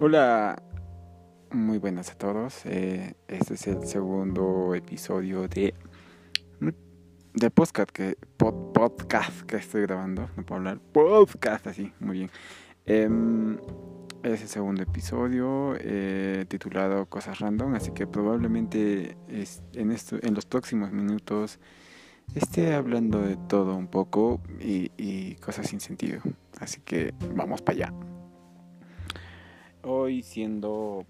Hola, muy buenas a todos. Eh, este es el segundo episodio de de podcast que podcast que estoy grabando. No puedo hablar podcast así, muy bien. Eh, es el segundo episodio eh, titulado Cosas Random, así que probablemente en esto, en los próximos minutos esté hablando de todo un poco y, y cosas sin sentido. Así que vamos para allá. Hoy siendo.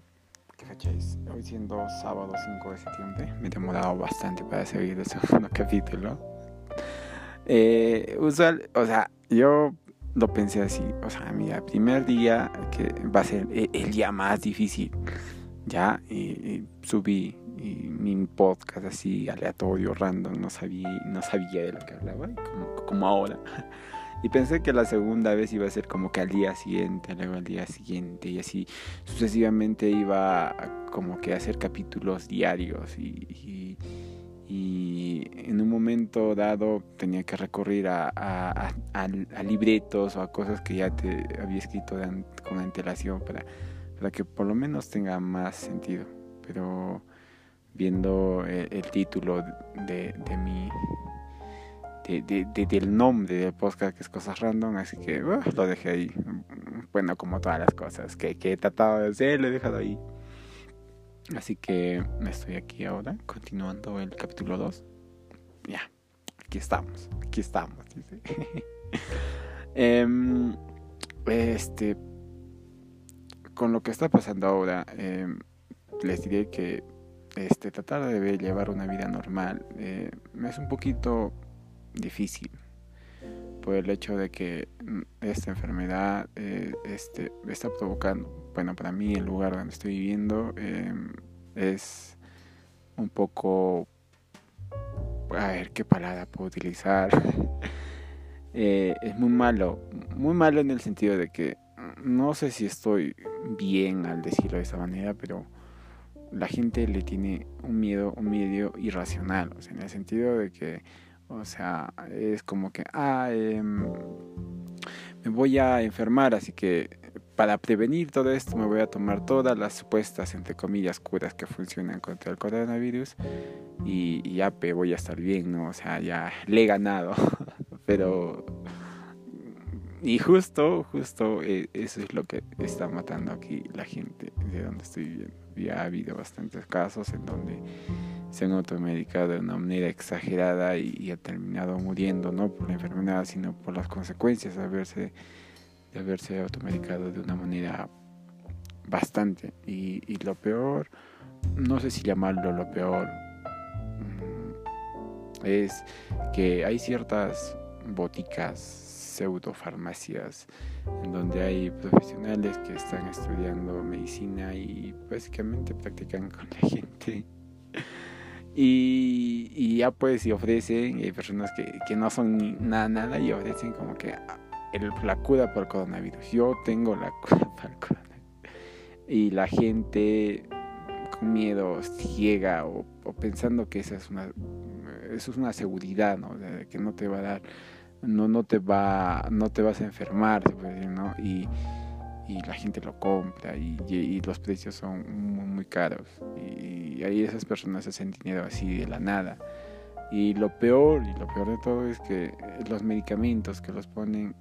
¿Qué fecha es? Hoy siendo sábado 5 de septiembre. Me he demorado bastante para seguir el segundo capítulo. Eh, usual, o sea, yo lo pensé así. O sea, mira, primer día que va a ser el, día más difícil. Ya, y, subí mi podcast así aleatorio, random, no sabía, no sabía de lo que hablaba, como, como ahora. Y pensé que la segunda vez iba a ser como que al día siguiente, luego al día siguiente y así sucesivamente iba a como que a hacer capítulos diarios y, y, en un momento dado tenía que recurrir a, libretos o a cosas que ya te había escrito con antelación para, para que por lo menos tenga más sentido. Pero viendo el, título de mi de, del nombre del podcast que es Cosas Random, así que lo dejé ahí. Bueno, como todas las cosas que, que he tratado de hacer, lo he dejado ahí. Así que estoy aquí ahora, continuando el capítulo 2. Ya, aquí estamos, aquí estamos. Em, este, con lo que está pasando ahora, em, les diré que este, tratar de llevar una vida normal eh, es un poquito difícil por el hecho de que mm, esta enfermedad eh, este, está provocando, bueno, para mí el lugar donde estoy viviendo em, es un poco, a ver qué palabra puedo utilizar, eh, es muy malo, muy malo en el sentido de que mm, no sé si estoy bien al decirlo de esa manera, pero la gente le tiene un miedo, un miedo irracional, en el sentido de que o sea, es como que, ah, em, me voy a enfermar, así que para prevenir todo esto me voy a tomar todas las supuestas, entre comillas, curas que funcionan contra el coronavirus y, ya voy a estar bien, ¿no? O sea, ya le he ganado, pero... Y justo, justo eh, eso es lo que está matando aquí la gente de donde estoy viviendo. Ya ha habido bastantes casos en donde se han automedicado de una manera exagerada y, ha terminado muriendo, no por la enfermedad, sino por las consecuencias de haberse, de haberse automedicado de una manera bastante. Y, lo peor, no sé si llamarlo lo peor, mm, es que hay ciertas boticas, pseudofarmacias, en donde hay profesionales que están estudiando medicina y básicamente practican con la gente y, ya pues y ofrecen, hay personas que, que no son ni nada, nada y ofrecen como que el, la cura por coronavirus. Yo tengo la cura para coronavirus. Y la gente con miedo ciega o, pensando que esa es una, eso es una seguridad, ¿no? Que no te va a dar, no, no te va, no te vas a enfermar, ¿no? Y, y la gente lo compra y, y, los precios son muy, muy, caros. Y ahí esas personas hacen dinero así de la nada. Y lo peor y lo peor de todo es que los medicamentos que los ponen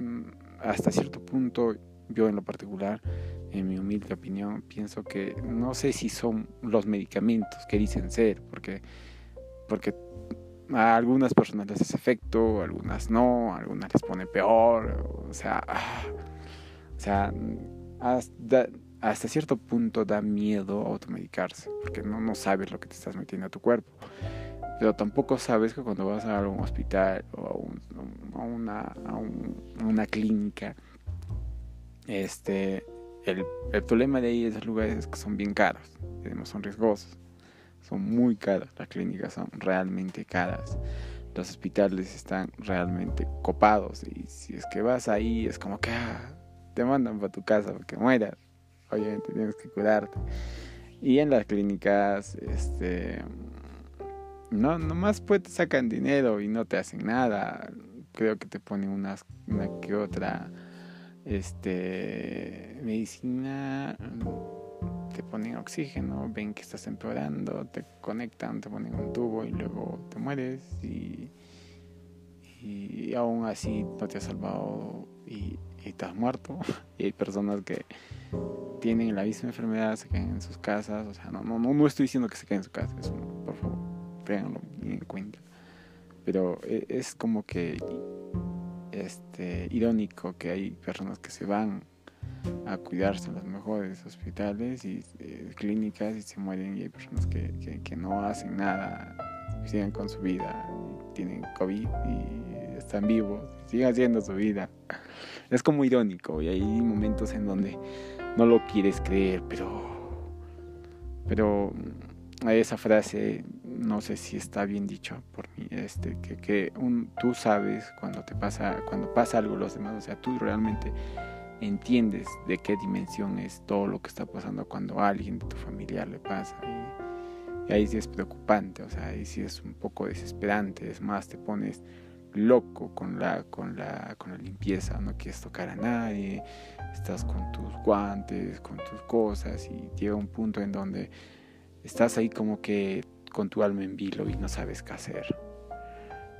mm, hasta cierto punto yo en lo particular en mi humilde opinión pienso que no sé si son los medicamentos que dicen ser porque porque a algunas personas les hace efecto, a algunas no, a algunas les pone peor, o sea, ah, sea, hasta, cierto punto da miedo automedicarse, porque no, sabes lo que te estás metiendo a tu cuerpo. Pero tampoco sabes que cuando vas a un hospital o a, una, clínica, este, el, el, problema de ahí esos lugares es que son bien caros, son riesgosos, son muy caros, las clínicas son realmente caras, los hospitales están realmente copados y si es que vas ahí es como que ah, te mandan para tu casa porque mueras. Obviamente tienes que cuidarte. Y en las clínicas, este, no, nomás pues te sacan dinero y no te hacen nada. Creo que te ponen una que otra este medicina te ponen oxígeno, ven que estás empeorando, te conectan, te ponen un tubo y luego te mueres y, y aún así no te has salvado y, y has muerto. y hay personas que tienen la misma enfermedad, se quedan en sus casas, o sea, no, no, no, estoy diciendo que se queden en su casa, por favor, tenganlo en cuenta. Pero e, es como que este irónico que hay personas que se van a cuidarse en los mejores hospitales y eh, clínicas y se mueren y hay personas que, que, no hacen nada, siguen con su vida, tienen COVID y están vivos, siguen haciendo su vida. Es como irónico y hay momentos en donde no lo quieres creer, pero pero esa frase no sé si está bien dicho por mí este que, que tú sabes cuando te pasa cuando pasa algo los demás o sea tú realmente entiendes de qué dimensión es todo lo que está pasando cuando a alguien de tu familiar le pasa. Y, ahí sí es preocupante, o sea, ahí sí es un poco desesperante, es más, te pones loco con la, con la, con la limpieza, no quieres tocar a nadie, estás con tus guantes, con tus cosas y llega un punto en donde estás ahí como que con tu alma en vilo y no sabes qué hacer.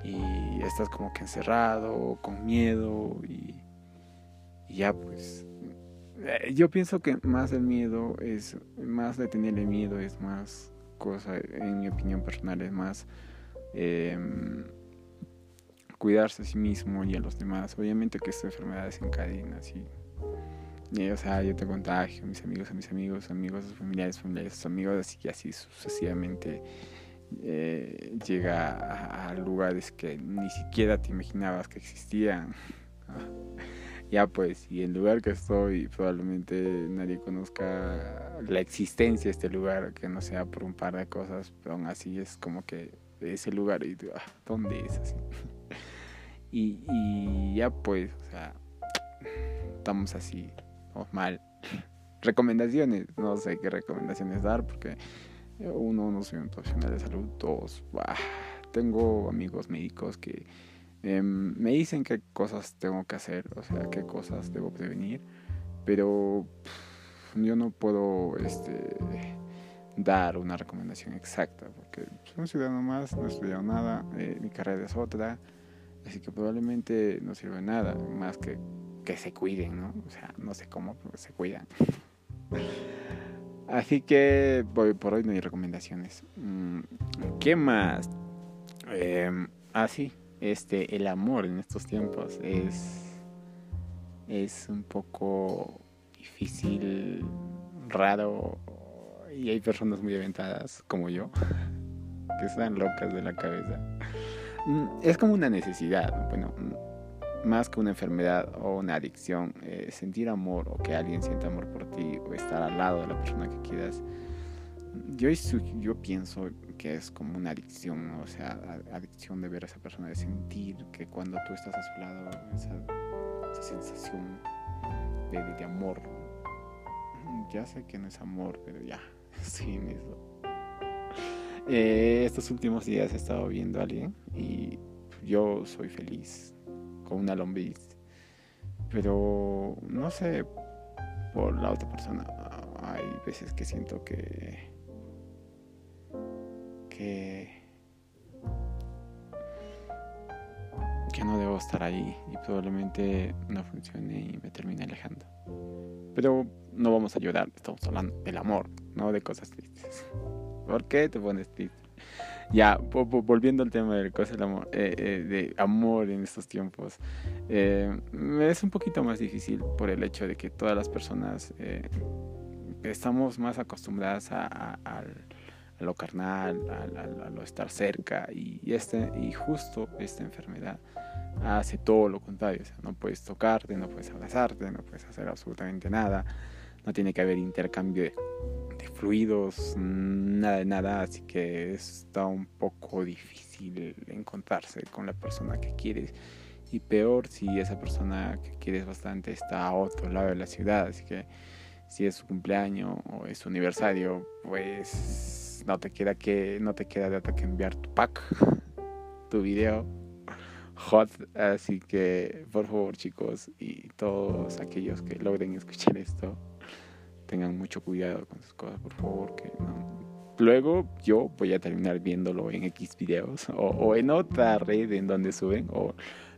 Y estás como que encerrado, con miedo y ya pues eh, yo pienso que más el miedo es más de tenerle miedo es más cosa en mi opinión personal es más em, cuidarse a sí mismo y a los demás. Obviamente que esta enfermedad desencadena así y, o sea yo te contagio mis amigos a mis amigos amigos a sus familiares familiares a sus amigos así y así sucesivamente eh, llega a, a, lugares que ni siquiera te imaginabas que existían. Ya pues, y el lugar que estoy, probablemente nadie conozca la existencia de este lugar, que no sea por un par de cosas, pero aún así es como que ese lugar, y ah, ¿dónde es así? y, ya pues, o sea, estamos así, o mal. recomendaciones, no sé qué recomendaciones dar, porque uno, no soy un profesional de salud, dos, tengo amigos médicos que Em, me dicen qué cosas tengo que hacer, o sea, qué cosas debo prevenir, pero yo no puedo este, dar una recomendación exacta, porque soy un ciudadano más, no he estudiado nada, eh, mi carrera es otra, así que probablemente no sirve nada, más que que se cuiden, ¿no? O sea, no sé cómo, pero se cuidan. Así que voy por hoy no hay recomendaciones. Mm, ¿Qué más? Eh, ah, sí, este, el amor en estos tiempos es, es un poco difícil, raro, y hay personas muy aventadas como yo que están locas de la cabeza. Mm, es como una necesidad, bueno, mm, más que una enfermedad o una adicción, eh, sentir amor o que alguien sienta amor por ti o estar al lado de la persona que quieras. Yo, yo pienso que es como una adicción, o sea, adicción de ver a esa persona, de sentir que cuando tú estás a su lado, esa, sensación de, de, amor. Ya sé que no es amor, pero ya, sí, eso. Eh, estos últimos días he estado viendo a alguien y yo soy feliz con una lombriz, pero no sé, por la otra persona hay veces que siento que que, no debo estar ahí y probablemente no funcione y me termine alejando. Pero no vamos a llorar, estamos hablando del amor, no de cosas tristes. ¿Por qué te pones triste? Ya, volviendo al tema del cosa amor, eh, eh, de amor en estos tiempos, eh, es un poquito más difícil por el hecho de que todas las personas estamos más acostumbradas a, lo carnal, a, lo estar cerca y, este, y justo esta enfermedad hace todo lo contrario, no puedes tocarte, no puedes abrazarte, no puedes hacer absolutamente nada, no tiene que haber intercambio de, fluidos, nada de nada, así que está un poco difícil encontrarse con la persona que quieres y peor si esa persona que quieres bastante está a otro lado de la ciudad, así que si es su cumpleaños o es su aniversario, pues no te queda que no te queda de otra que enviar tu pack, tu video hot. Así que, por favor, chicos, y todos aquellos que logren escuchar esto, tengan mucho cuidado con sus cosas, por favor, que Luego yo voy a terminar viéndolo en X videos o, o, en otra red en donde suben o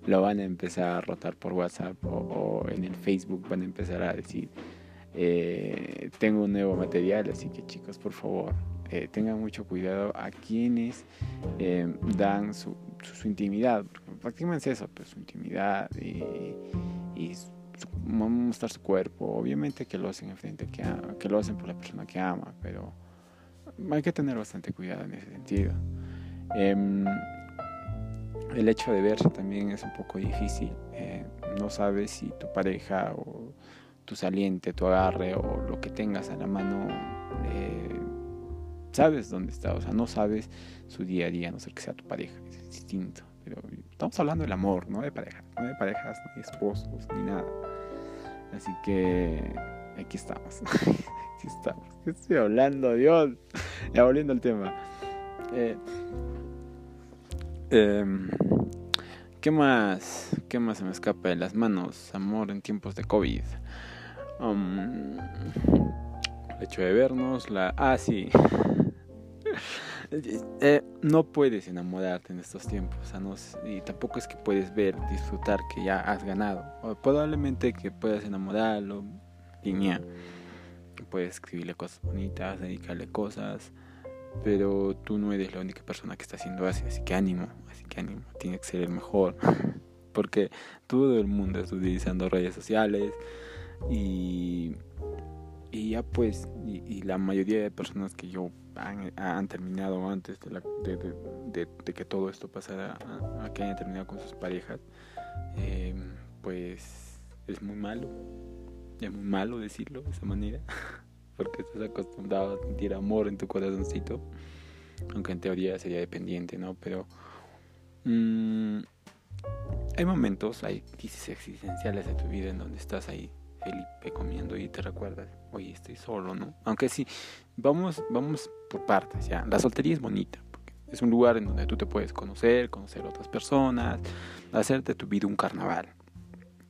lo van a empezar a rotar por WhatsApp o, en el Facebook van a empezar a decir eh, tengo un nuevo material así que chicos por favor eh, tengan mucho cuidado a quienes eh, dan su, su, intimidad, prácticamente eso, pues su intimidad y, y mostrar su cuerpo, obviamente que lo hacen en frente, que, que lo hacen por la persona que ama, pero hay que tener bastante cuidado en ese sentido. Em, el hecho de verse también es un poco difícil. Eh, no sabes si tu pareja o tu saliente, tu agarre o lo que tengas a la mano eh, sabes dónde está, o sea, no sabes su día a día, no sé que sea tu pareja, es distinto. Pero estamos hablando del amor, no de parejas, no de parejas, ni esposos, ni nada. Así que aquí estamos. aquí estamos. ¿Qué estoy hablando, Dios? Ya volviendo al tema. Eh, em, ¿Qué más? ¿Qué más se me escapa de las manos? Amor en tiempos de COVID. Um, el hecho de vernos, la... Ah, sí. Eh, no puedes enamorarte en estos tiempos, y tampoco es que puedes ver, disfrutar que ya has ganado. probablemente que puedas enamorarlo, línea, puedes escribirle cosas bonitas, dedicarle cosas, pero tú no eres la única persona que está haciendo así, así que ánimo, así que ánimo, tiene que ser el mejor, porque todo el mundo está utilizando redes sociales y ya pues, y, la mayoría de personas que yo han, terminado antes de, la, de, que todo esto pasara, a, que hayan terminado con sus parejas, em, pues es muy malo. Es muy malo decirlo de esa manera, porque estás acostumbrado a sentir amor en tu corazoncito, aunque en teoría sería dependiente, ¿no? Pero mmm, hay momentos, hay crisis existenciales de tu vida en donde estás ahí Felipe comiendo y te recuerdas, oye, estoy solo, ¿no? Aunque sí, vamos, vamos por partes, ya. La soltería es bonita, porque es un lugar en donde tú te puedes conocer, conocer a otras personas, hacerte tu vida un carnaval.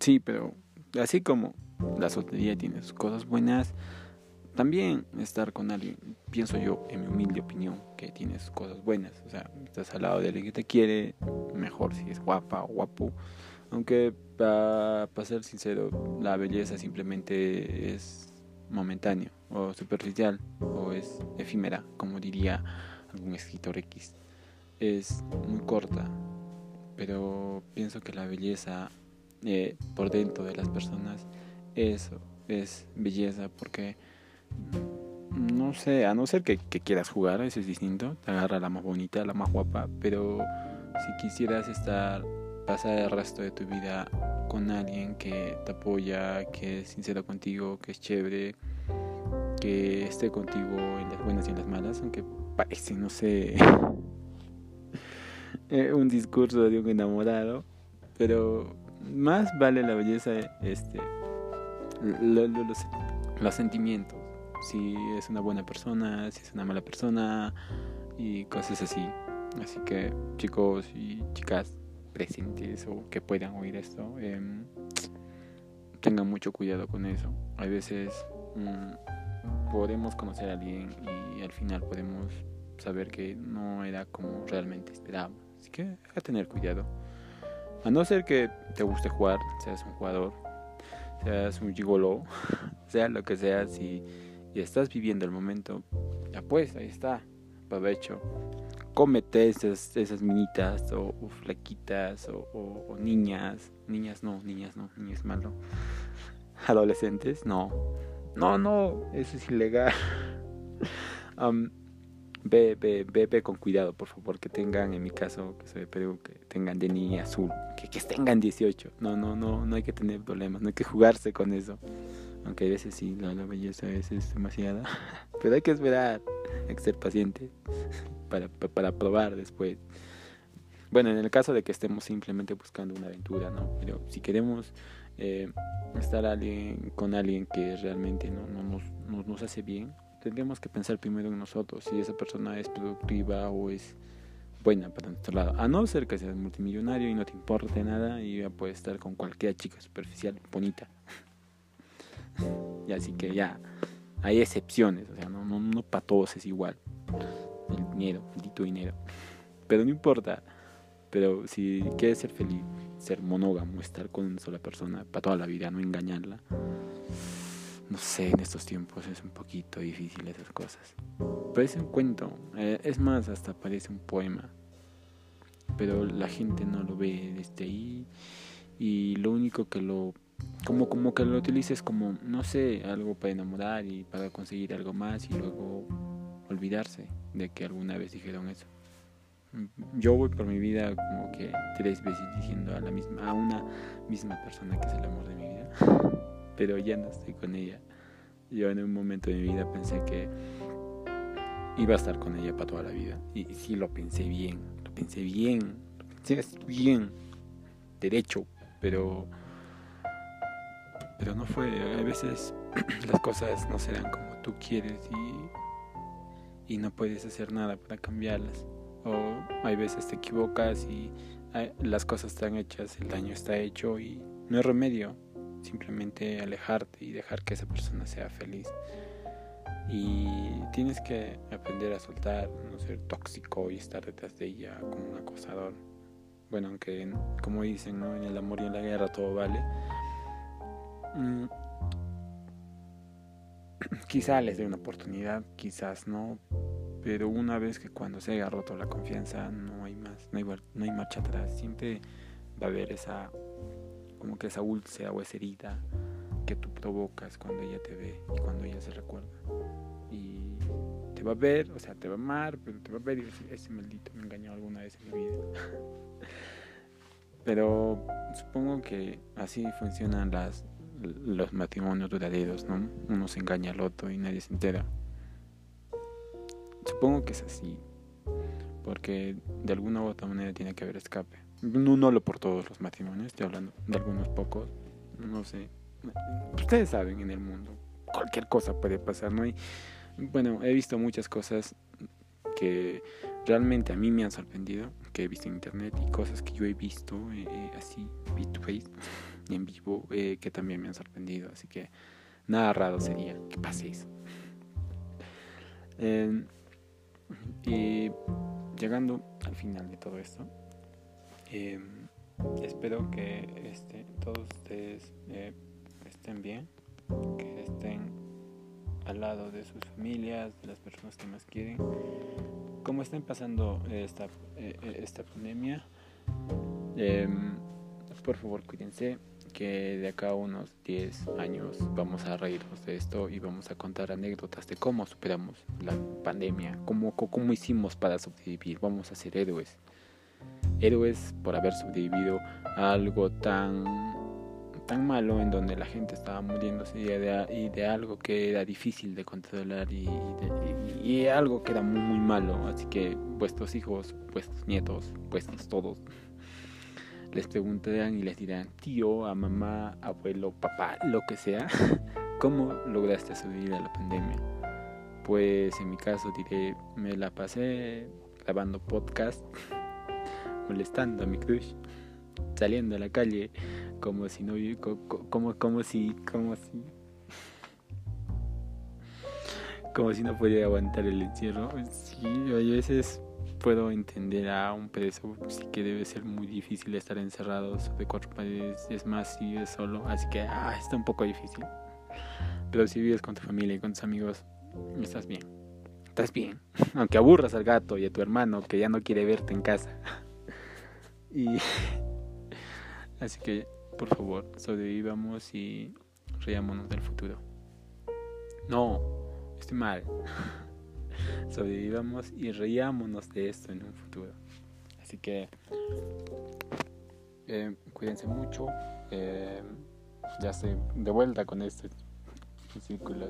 Sí, pero así como la soltería tiene sus cosas buenas, también estar con alguien, pienso yo, en mi humilde opinión, que tiene sus cosas buenas. O sea, estás al lado de alguien que te quiere, mejor si es guapa o guapo aunque para ser sincero, la belleza simplemente es momentáneo o superficial o es efímera, como diría algún escritor X. Es muy corta, pero pienso que la belleza eh, por dentro de las personas eso es belleza porque no sé, a no ser que, que, quieras jugar, eso es distinto, te agarra la más bonita, la más guapa, pero si quisieras estar pasar el resto de tu vida con alguien que te apoya, que es sincero contigo, que es chévere, que esté contigo en las buenas y en las malas, aunque parece, no sé, eh, un discurso de un enamorado, pero más vale la belleza, este, los, los sentimientos, si es una buena persona, si es una mala persona y cosas así. Así que chicos y chicas, presentes o que puedan oír esto, em, tengan mucho cuidado con eso. A veces mm, podemos conocer a alguien y al final podemos saber que no era como realmente esperábamos. Así que que tener cuidado. A no ser que te guste jugar, seas un jugador, seas un gigolo, sea lo que sea, si estás viviendo el momento, ya pues, ahí está, provecho cómete esas, esas minitas o, flaquitas o, niñas. Niñas no, niñas no, niñas malo. Adolescentes, no. No, no, eso es ilegal. um, ve, ve, ve, con cuidado, por favor, que tengan, en mi caso, que soy de Perú, que tengan de niña azul, que, que tengan 18. No, no, no, no hay que tener problemas, no hay que jugarse con eso. Aunque a veces sí, la, la belleza veces es demasiada. Pero hay que esperar, hay que ser paciente para, para probar después. Bueno, en el caso de que estemos simplemente buscando una aventura, ¿no? Pero si queremos eh, estar alguien, con alguien que realmente no, no nos, nos, hace bien, tendríamos que pensar primero en nosotros, si esa persona es productiva o es buena para nuestro lado. A no ser que seas multimillonario y no te importe nada y ya puedes estar con cualquier chica superficial, bonita. y así que ya, hay excepciones, o sea, no, no, no para todos es igual. El dinero, maldito dinero. Pero no importa. Pero si quieres ser feliz, ser monógamo, estar con una sola persona para toda la vida, no engañarla. No sé, en estos tiempos es un poquito difícil esas cosas. Parece un cuento, eh, es más, hasta parece un poema. Pero la gente no lo ve desde ahí y lo único que lo como como que lo utilices como no sé algo para enamorar y para conseguir algo más y luego olvidarse de que alguna vez dijeron eso. Yo voy por mi vida como que tres veces diciendo a la misma a una misma persona que es el amor de mi vida pero ya no estoy con ella. Yo en un momento de mi vida pensé que iba a estar con ella para toda la vida y sí lo pensé bien lo pensé bien lo pensé bien derecho pero no fue a veces las cosas no serán como tú quieres y y no puedes hacer nada para cambiarlas o hay veces te equivocas y las cosas están hechas, el daño está hecho y no hay remedio, simplemente alejarte y dejar que esa persona sea feliz. Y tienes que aprender a soltar, no ser tóxico y estar detrás de ella como un acosador. Bueno, aunque como dicen, ¿no? en el amor y en la guerra todo vale. Mm. Quizá les dé una oportunidad, quizás no, pero una vez que cuando se haya roto la confianza no hay más, no hay, no hay marcha atrás, siempre va a haber esa, como que esa úlcera o esa herida que tú provocas cuando ella te ve y cuando ella se recuerda. Y te va a ver, o sea, te va a amar, pero te va a ver y decir, ese maldito me engañó alguna vez en mi vida. pero supongo que así funcionan las, los matrimonios duraderos, ¿no? Uno se engaña al otro y nadie se entera. Supongo que es así, porque de alguna u otra manera tiene que haber escape. No, no lo por todos los matrimonios, estoy hablando de algunos pocos, no sé. Ustedes saben en el mundo, cualquier cosa puede pasar, ¿no? hay bueno, he visto muchas cosas que realmente a mí me han sorprendido, que he visto en internet y cosas que yo he visto eh, eh, así, face to face, en vivo, eh, que también me han sorprendido. Así que nada raro sería que pase eso. Y llegando al final de todo esto, em, espero que este, todos ustedes eh, estén bien, que estén al lado de sus familias, de las personas que más quieren. Como estén pasando esta, eh, esta pandemia, em, por favor cuídense, que de acá a unos 10 años vamos a reírnos de esto y vamos a contar anécdotas de cómo superamos la pandemia, cómo, cómo hicimos para sobrevivir, vamos a ser héroes. Héroes por haber sobrevivido a algo tan, tan malo en donde la gente estaba muriéndose y de, y algo que era difícil de controlar y, y algo que era muy, muy malo. Así que vuestros hijos, vuestros nietos, vuestros todos les preguntarán y les dirán, tío, a mamá, abuelo, papá, lo que sea, ¿cómo lograste sobrevivir a la pandemia? Pues en mi caso diré, me la pasé grabando podcast, molestando a mi crush, saliendo a la calle como si no como como si como si como si no pudiera aguantar el encierro. Sí, hay veces puedo entender a un preso sí que debe ser muy difícil estar encerrado de cuatro paredes es más si vives solo así que ah, está un poco difícil. Pero si vives con tu familia y con tus amigos estás bien estás bien. Aunque aburras al gato y a tu hermano que ya no quiere verte en casa. Y así que por favor sobrevivamos y riámonos del futuro. No estoy mal sobrevivamos y reíámonos de esto en un futuro. Así que eh, cuídense mucho. Eh, ya estoy de vuelta con este círculo.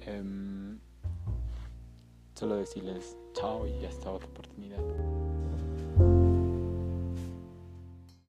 Em, solo decirles chao y hasta otra oportunidad.